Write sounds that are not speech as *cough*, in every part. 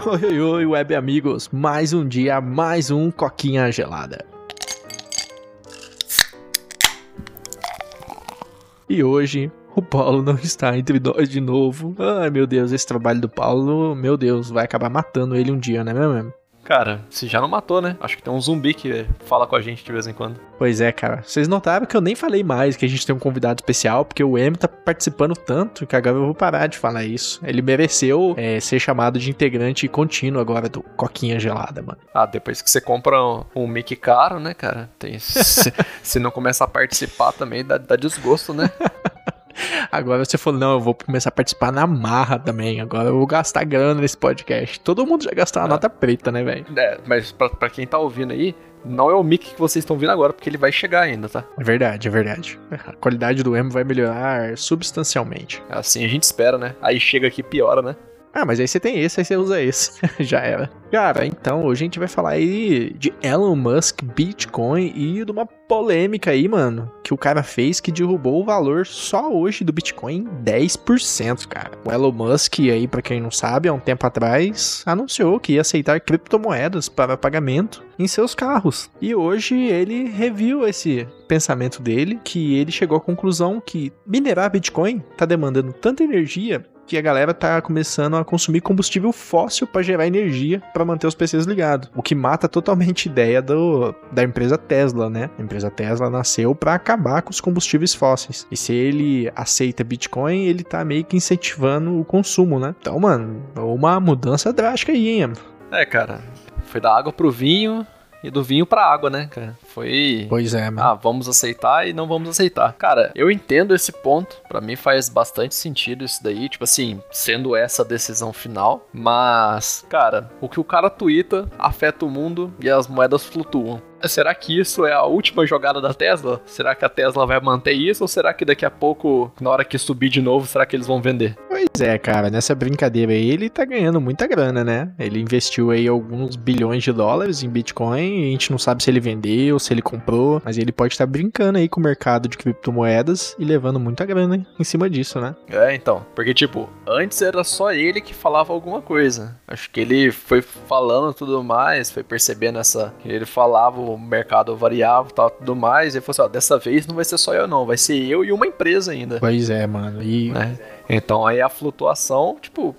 *laughs* Oi, oi, oi, web amigos. Mais um dia, mais um coquinha gelada. E hoje o Paulo não está entre nós de novo. Ai meu Deus, esse trabalho do Paulo, meu Deus, vai acabar matando ele um dia, né mesmo? Cara, se já não matou, né? Acho que tem um zumbi que fala com a gente de vez em quando. Pois é, cara. Vocês notaram que eu nem falei mais que a gente tem um convidado especial, porque o M tá participando tanto que agora eu vou parar de falar isso. Ele mereceu é, ser chamado de integrante contínuo agora do Coquinha Gelada, mano. Ah, depois que você compra um, um mic caro, né, cara? Tem, *laughs* se, se não começar a participar também, dá, dá desgosto, né? *laughs* Agora você falou, não, eu vou começar a participar na marra também. Agora eu vou gastar grana nesse podcast. Todo mundo já gastou uma é. nota preta, né, velho? É, mas pra, pra quem tá ouvindo aí, não é o mic que vocês estão vendo agora, porque ele vai chegar ainda, tá? É verdade, é verdade. A qualidade do emo vai melhorar substancialmente. Assim a gente espera, né? Aí chega aqui piora, né? Ah, mas aí você tem esse, aí você usa esse. *laughs* Já era. Cara, então hoje a gente vai falar aí de Elon Musk, Bitcoin e de uma polêmica aí, mano, que o cara fez que derrubou o valor só hoje do Bitcoin em 10%, cara. O Elon Musk aí, para quem não sabe, há um tempo atrás anunciou que ia aceitar criptomoedas para pagamento em seus carros. E hoje ele reviu esse pensamento dele, que ele chegou à conclusão que minerar Bitcoin tá demandando tanta energia que a galera tá começando a consumir combustível fóssil para gerar energia para manter os PCs ligados. O que mata totalmente a ideia do, da empresa Tesla, né? A empresa Tesla nasceu para acabar com os combustíveis fósseis. E se ele aceita Bitcoin, ele tá meio que incentivando o consumo, né? Então, mano, uma mudança drástica aí, hein? É, cara. Foi da água pro vinho, e do vinho pra água, né, cara? Foi. Pois é, mano. Ah, vamos aceitar e não vamos aceitar. Cara, eu entendo esse ponto. Para mim faz bastante sentido isso daí. Tipo assim, sendo essa a decisão final. Mas, cara, o que o cara twitta afeta o mundo e as moedas flutuam. Será que isso é a última jogada da Tesla? Será que a Tesla vai manter isso? Ou será que daqui a pouco, na hora que subir de novo, será que eles vão vender? Pois é, cara, nessa brincadeira aí ele tá ganhando muita grana, né? Ele investiu aí alguns bilhões de dólares em Bitcoin, a gente não sabe se ele vendeu, se ele comprou, mas ele pode estar tá brincando aí com o mercado de criptomoedas e levando muita grana em cima disso, né? É, então, porque tipo, antes era só ele que falava alguma coisa. Acho que ele foi falando tudo mais, foi percebendo essa. Ele falava, o mercado variava e tal, tudo mais. E falou assim: ó, dessa vez não vai ser só eu, não, vai ser eu e uma empresa ainda. Pois é, mano. E. Né? Então aí a flutuação, tipo.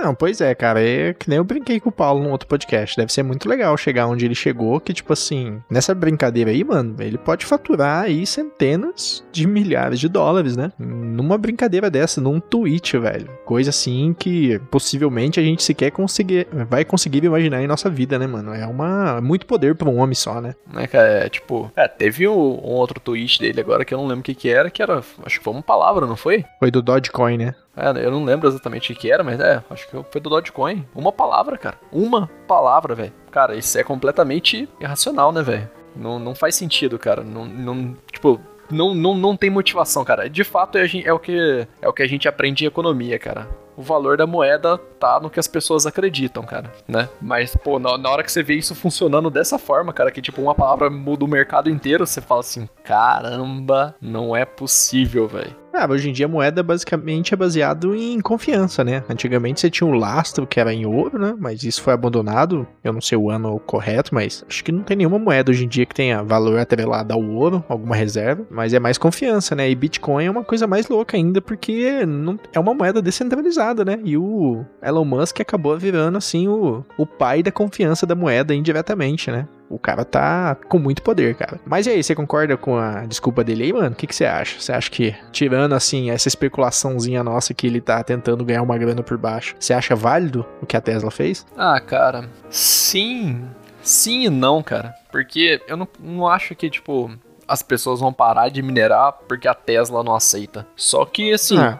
Não, pois é, cara. É que nem eu brinquei com o Paulo no outro podcast. Deve ser muito legal chegar onde ele chegou, que, tipo assim, nessa brincadeira aí, mano, ele pode faturar aí centenas de milhares de dólares, né? Numa brincadeira dessa, num tweet, velho. Coisa assim que possivelmente a gente sequer conseguir, vai conseguir imaginar em nossa vida, né, mano? É uma muito poder para um homem só, né? É, cara, é tipo, é, teve um, um, outro tweet dele agora que eu não lembro o que que era, que era, acho que foi uma palavra, não foi? Foi do Dogecoin, né? É, eu não lembro exatamente o que era, mas é, acho que foi do Dogecoin. Uma palavra, cara. Uma palavra, velho. Cara, isso é completamente irracional, né, velho? Não, não faz sentido, cara. Não, não, tipo, não, não, não tem motivação, cara. De fato, é, é, o que, é o que a gente aprende em economia, cara. O valor da moeda tá no que as pessoas acreditam, cara, né? Mas, pô, na, na hora que você vê isso funcionando dessa forma, cara, que tipo, uma palavra muda o mercado inteiro, você fala assim: caramba, não é possível, velho. Ah, hoje em dia a moeda basicamente é baseado em confiança, né? Antigamente você tinha um lastro que era em ouro, né? Mas isso foi abandonado. Eu não sei o ano correto, mas acho que não tem nenhuma moeda hoje em dia que tenha valor atrelado ao ouro, alguma reserva. Mas é mais confiança, né? E Bitcoin é uma coisa mais louca ainda, porque não, é uma moeda descentralizada, né? E o Elon Musk acabou virando, assim, o, o pai da confiança da moeda indiretamente, né? O cara tá com muito poder, cara. Mas e aí, você concorda com a desculpa dele aí, mano? O que, que você acha? Você acha que, tirando assim, essa especulaçãozinha nossa que ele tá tentando ganhar uma grana por baixo, você acha válido o que a Tesla fez? Ah, cara, sim. Sim e não, cara. Porque eu não, não acho que, tipo, as pessoas vão parar de minerar porque a Tesla não aceita. Só que, assim, é.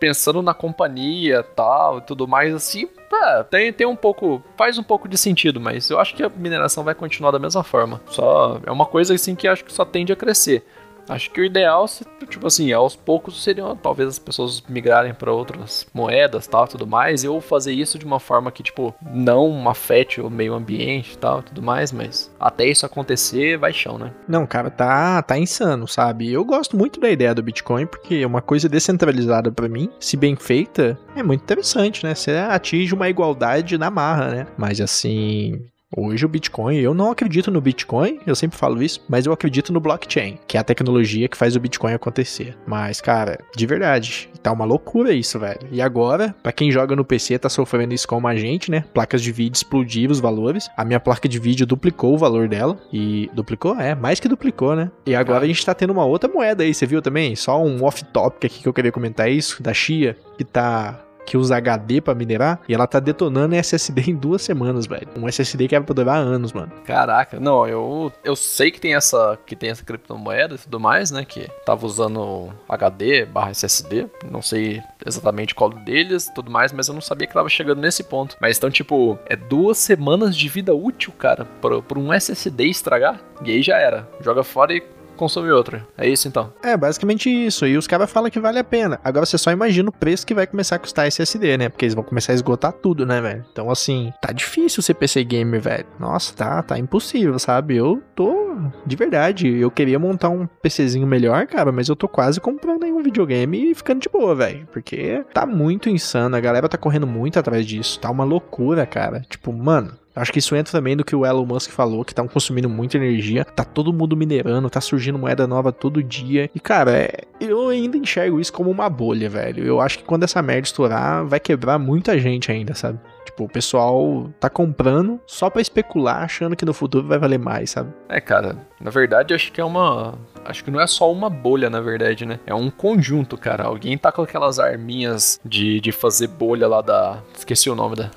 pensando na companhia tal e tudo mais, assim, é, tem, tem um pouco. Faz um pouco de sentido, mas eu acho que a mineração vai continuar da mesma forma. Só é uma coisa assim que acho que só tende a crescer. Acho que o ideal, tipo assim, aos poucos seriam talvez as pessoas migrarem para outras moedas, tal, tudo mais, e eu fazer isso de uma forma que, tipo, não afete o meio ambiente, tal, tudo mais, mas até isso acontecer, vai chão, né? Não, cara, tá, tá insano, sabe? Eu gosto muito da ideia do Bitcoin porque uma coisa descentralizada para mim, se bem feita, é muito interessante, né? Você atinge uma igualdade na marra, né? Mas assim, Hoje o Bitcoin, eu não acredito no Bitcoin, eu sempre falo isso, mas eu acredito no blockchain, que é a tecnologia que faz o Bitcoin acontecer. Mas, cara, de verdade, tá uma loucura isso, velho. E agora, para quem joga no PC, tá sofrendo isso como a gente, né? Placas de vídeo explodiram os valores. A minha placa de vídeo duplicou o valor dela. E duplicou? É, mais que duplicou, né? E agora a gente tá tendo uma outra moeda aí, você viu também? Só um off-topic aqui que eu queria comentar isso, da Chia, que tá que usa HD para minerar e ela tá detonando SSD em duas semanas, velho. Um SSD que era pra durar anos, mano. Caraca, não, eu, eu sei que tem essa que tem essa criptomoeda e tudo mais, né, que tava usando HD barra SSD, não sei exatamente qual deles tudo mais, mas eu não sabia que tava chegando nesse ponto. Mas então, tipo, é duas semanas de vida útil, cara, por, por um SSD estragar, e aí já era. Joga fora e consome outra. É isso então? É, basicamente isso. E os caras falam que vale a pena. Agora você só imagina o preço que vai começar a custar SSD, né? Porque eles vão começar a esgotar tudo, né, velho? Então, assim, tá difícil ser PC gamer, velho. Nossa, tá, tá impossível, sabe? Eu tô. De verdade, eu queria montar um PCzinho melhor, cara, mas eu tô quase comprando aí um videogame e ficando de boa, velho. Porque tá muito insano. A galera tá correndo muito atrás disso. Tá uma loucura, cara. Tipo, mano, Acho que isso entra também do que o Elon Musk falou, que estão consumindo muita energia, tá todo mundo minerando, tá surgindo moeda nova todo dia. E, cara, é, eu ainda enxergo isso como uma bolha, velho. Eu acho que quando essa merda estourar, vai quebrar muita gente ainda, sabe? Tipo, o pessoal tá comprando só para especular, achando que no futuro vai valer mais, sabe? É, cara, na verdade, acho que é uma. Acho que não é só uma bolha, na verdade, né? É um conjunto, cara. Alguém tá com aquelas arminhas de, de fazer bolha lá da. Esqueci o nome da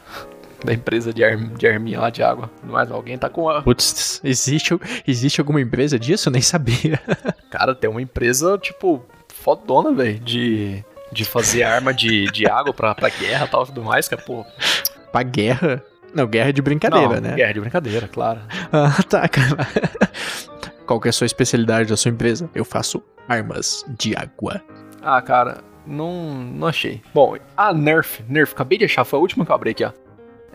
da empresa de, arm, de arminha lá de água. Mas alguém tá com a. Putz, existe, existe alguma empresa disso? Eu nem sabia. *laughs* Cara, tem uma empresa, tipo, fodona, velho, de, de fazer arma de, de água pra, pra guerra e tal tudo mais, cara, pô. Pra guerra? Não, guerra de brincadeira, Não, né? Guerra de brincadeira, claro. *laughs* Ah, tá, cara. *laughs* Qual que é a sua especialidade da sua empresa? Eu faço armas de água. Ah, cara, não, não achei. Bom, a Nerf, Nerf, acabei de achar, foi a última que eu abri aqui, ó.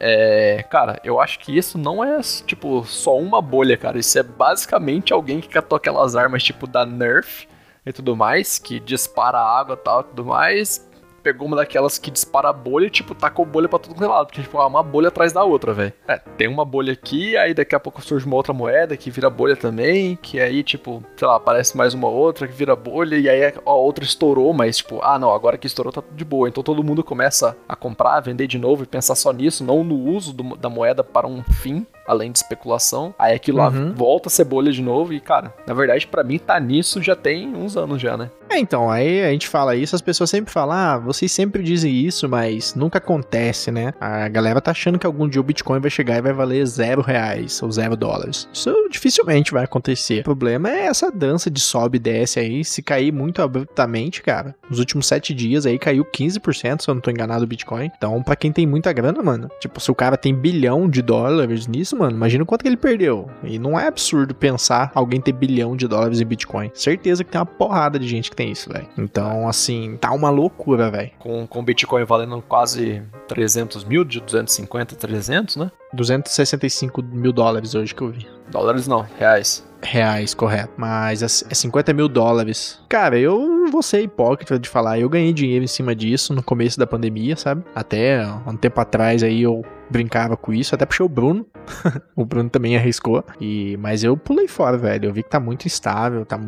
É, cara, eu acho que isso não é, tipo, só uma bolha, cara. Isso é basicamente alguém que catou aquelas armas, tipo, da Nerf e tudo mais, que dispara água e tal tudo mais, pegou uma daquelas que dispara bolha e, tipo, tacou bolha pra todo lado. Porque, tipo, é uma bolha atrás da outra, velho. É, tem uma bolha aqui, aí daqui a pouco surge uma outra moeda que vira bolha também. Que aí, tipo, sei lá, aparece mais uma outra que vira bolha. E aí a outra estourou, mas, tipo, ah, não, agora que estourou tá de boa. Então todo mundo começa a comprar, vender de novo e pensar só nisso, não no uso do, da moeda para um fim além de especulação. Aí aquilo uhum. lá volta a ser bolha de novo e, cara, na verdade, para mim tá nisso já tem uns anos já, né? É, então, aí a gente fala isso, as pessoas sempre falam, ah, vocês sempre dizem isso, mas nunca acontece, né? A galera tá achando que algum dia o Bitcoin vai chegar e vai valer zero reais ou zero dólares. Isso dificilmente vai acontecer. O problema é essa dança de sobe e desce aí, se cair muito abruptamente, cara. Nos últimos sete dias aí caiu 15%, se eu não tô enganado, o Bitcoin. Então, para quem tem muita grana, mano, tipo, se o cara tem bilhão de dólares nisso, mano, imagina quanto que ele perdeu. E não é absurdo pensar alguém ter bilhão de dólares em Bitcoin. Certeza que tem uma porrada de gente que tem tem isso, velho. Então, assim, tá uma loucura, velho. Com, com Bitcoin valendo quase 300 mil, de 250 300, né? 265 mil dólares hoje que eu vi. Dólares não, reais. Reais, correto. Mas é 50 mil dólares. Cara, eu vou ser hipócrita de falar. Eu ganhei dinheiro em cima disso no começo da pandemia, sabe? Até um tempo atrás aí eu brincava com isso, até puxei o Bruno. *laughs* o Bruno também arriscou. E, mas eu pulei fora, velho. Eu vi que tá muito instável. Tá,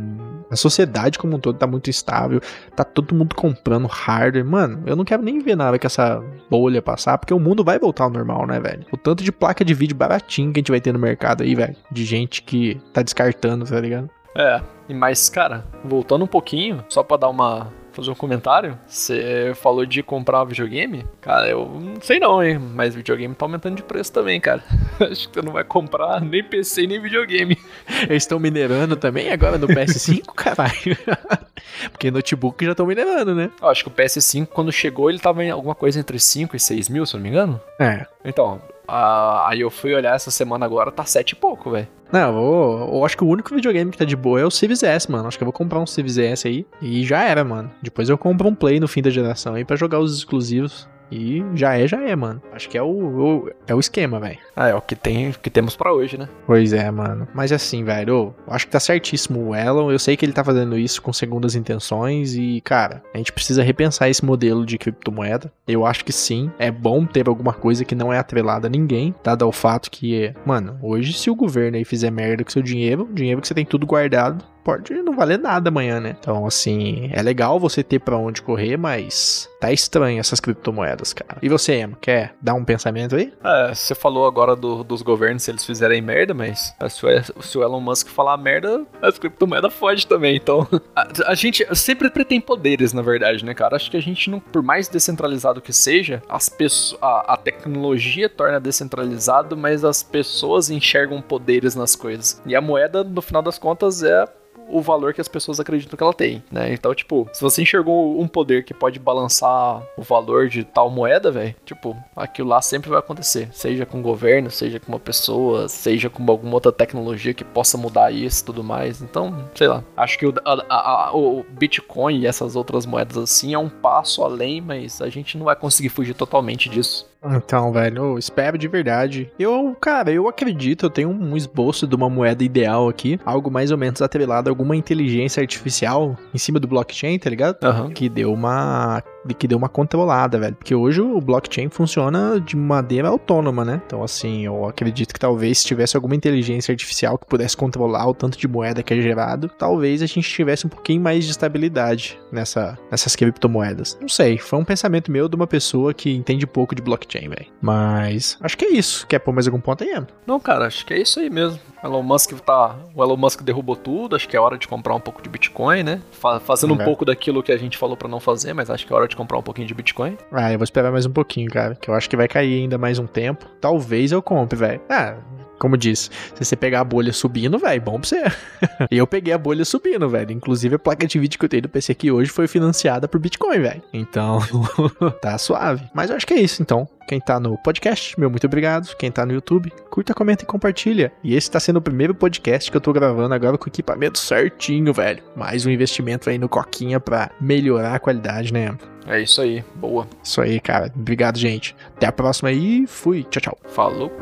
a sociedade como um todo tá muito instável. Tá todo mundo comprando hardware. Mano, eu não quero nem ver nada que essa bolha passar, porque o mundo vai voltar ao normal, né, velho? O tanto de placa de vídeo baratinho que a gente vai ter no mercado aí, velho. De gente que tá descartando, tá ligado? É, mas, cara, voltando um pouquinho, só pra dar uma fazer um comentário. Você falou de comprar videogame? Cara, eu não sei não, hein? Mas videogame tá aumentando de preço também, cara. *laughs* Acho que você não vai comprar nem PC nem videogame. Eles estão minerando também agora no PS5, *laughs* caralho. *laughs* Porque notebook já estão minerando, né? Eu acho que o PS5, quando chegou, ele tava em alguma coisa entre 5 e 6 mil, se eu não me engano. É. Então, Ah, aí eu fui olhar essa semana agora, tá sete e pouco, velho. Não, eu, vou, eu acho que o único videogame que tá de boa é o Civis S, mano. Acho que eu vou comprar um Civis S aí e já era, mano. Depois eu compro um Play no fim da geração aí pra jogar os exclusivos. E já é, já é, mano. Acho que é o, o é o esquema, velho. Ah, é o que, tem, o que temos para hoje, né? Pois é, mano. Mas assim, velho, acho que tá certíssimo o Elon. Eu sei que ele tá fazendo isso com segundas intenções e, cara, a gente precisa repensar esse modelo de criptomoeda. Eu acho que sim, é bom ter alguma coisa que não é atrelada a ninguém, dado ao fato que, mano, hoje se o governo aí fizer merda com seu dinheiro, dinheiro que você tem tudo guardado, pode não valer nada amanhã, né? Então, assim, é legal você ter para onde correr, mas tá estranho essas criptomoedas, cara. E você, Emma, quer dar um pensamento aí? É, você falou agora do, dos governos se eles fizerem merda, mas se o, se o Elon Musk falar merda, as criptomoedas fode também. Então, *laughs* a, a, gente sempre pretende poderes, na verdade, né, cara? Acho que a gente não, por mais descentralizado que seja, as pessoas, a, a tecnologia torna descentralizado, mas as pessoas enxergam poderes nas coisas. E a moeda, no final das contas, é o valor que as pessoas acreditam que ela tem, né? Então, tipo, se você enxergou um poder que pode balançar o valor de tal moeda, velho, tipo, aquilo lá sempre vai acontecer. Seja com o governo, seja com uma pessoa, seja com alguma outra tecnologia que possa mudar isso e tudo mais. Então, sei lá. Acho que o, a, a, o Bitcoin e essas outras moedas assim é um passo além, mas a gente não vai conseguir fugir totalmente disso. Então, velho, eu espero de verdade. Eu, cara, eu acredito, eu tenho um esboço de uma moeda ideal aqui, algo mais ou menos atrelado a alguma inteligência artificial em cima do blockchain, tá ligado? Uhum. Que deu uma que deu uma controlada, velho. Porque hoje o blockchain funciona de maneira autônoma, né? Então, assim, eu acredito que talvez se tivesse alguma inteligência artificial que pudesse controlar o tanto de moeda que é gerado, talvez a gente tivesse um pouquinho mais de estabilidade nessa, nessas criptomoedas. Não sei, foi um pensamento meu de uma pessoa que entende pouco de blockchain, velho. Mas acho que é isso. Quer pôr mais algum ponto aí, Em? Não, cara, acho que é isso aí mesmo. Elon Musk tá. O Elon Musk derrubou tudo, acho que é hora de comprar um pouco de Bitcoin, né? Fazendo um pouco daquilo que a gente falou para não fazer, mas acho que é hora de comprar um pouquinho de Bitcoin. Ah, eu vou esperar mais um pouquinho, cara. Que eu acho que vai cair ainda mais um tempo. Talvez eu compre, velho. Ah, como disse, se você pegar a bolha subindo, velho, bom pra você. e *laughs* eu peguei a bolha subindo, velho. Inclusive a placa de vídeo que eu tenho do PC aqui hoje foi financiada por Bitcoin, velho. Então, *laughs* tá suave. Mas eu acho que é isso, então. Quem tá no podcast, meu muito obrigado. Quem tá no YouTube, curta, comenta e compartilha. E esse tá sendo o primeiro podcast que eu tô gravando agora com o equipamento certinho, velho. Mais um investimento aí no Coquinha pra melhorar a qualidade, né? É isso aí, boa. Isso aí, cara. Obrigado, gente. Até a próxima aí. Fui. Tchau, tchau. Falou.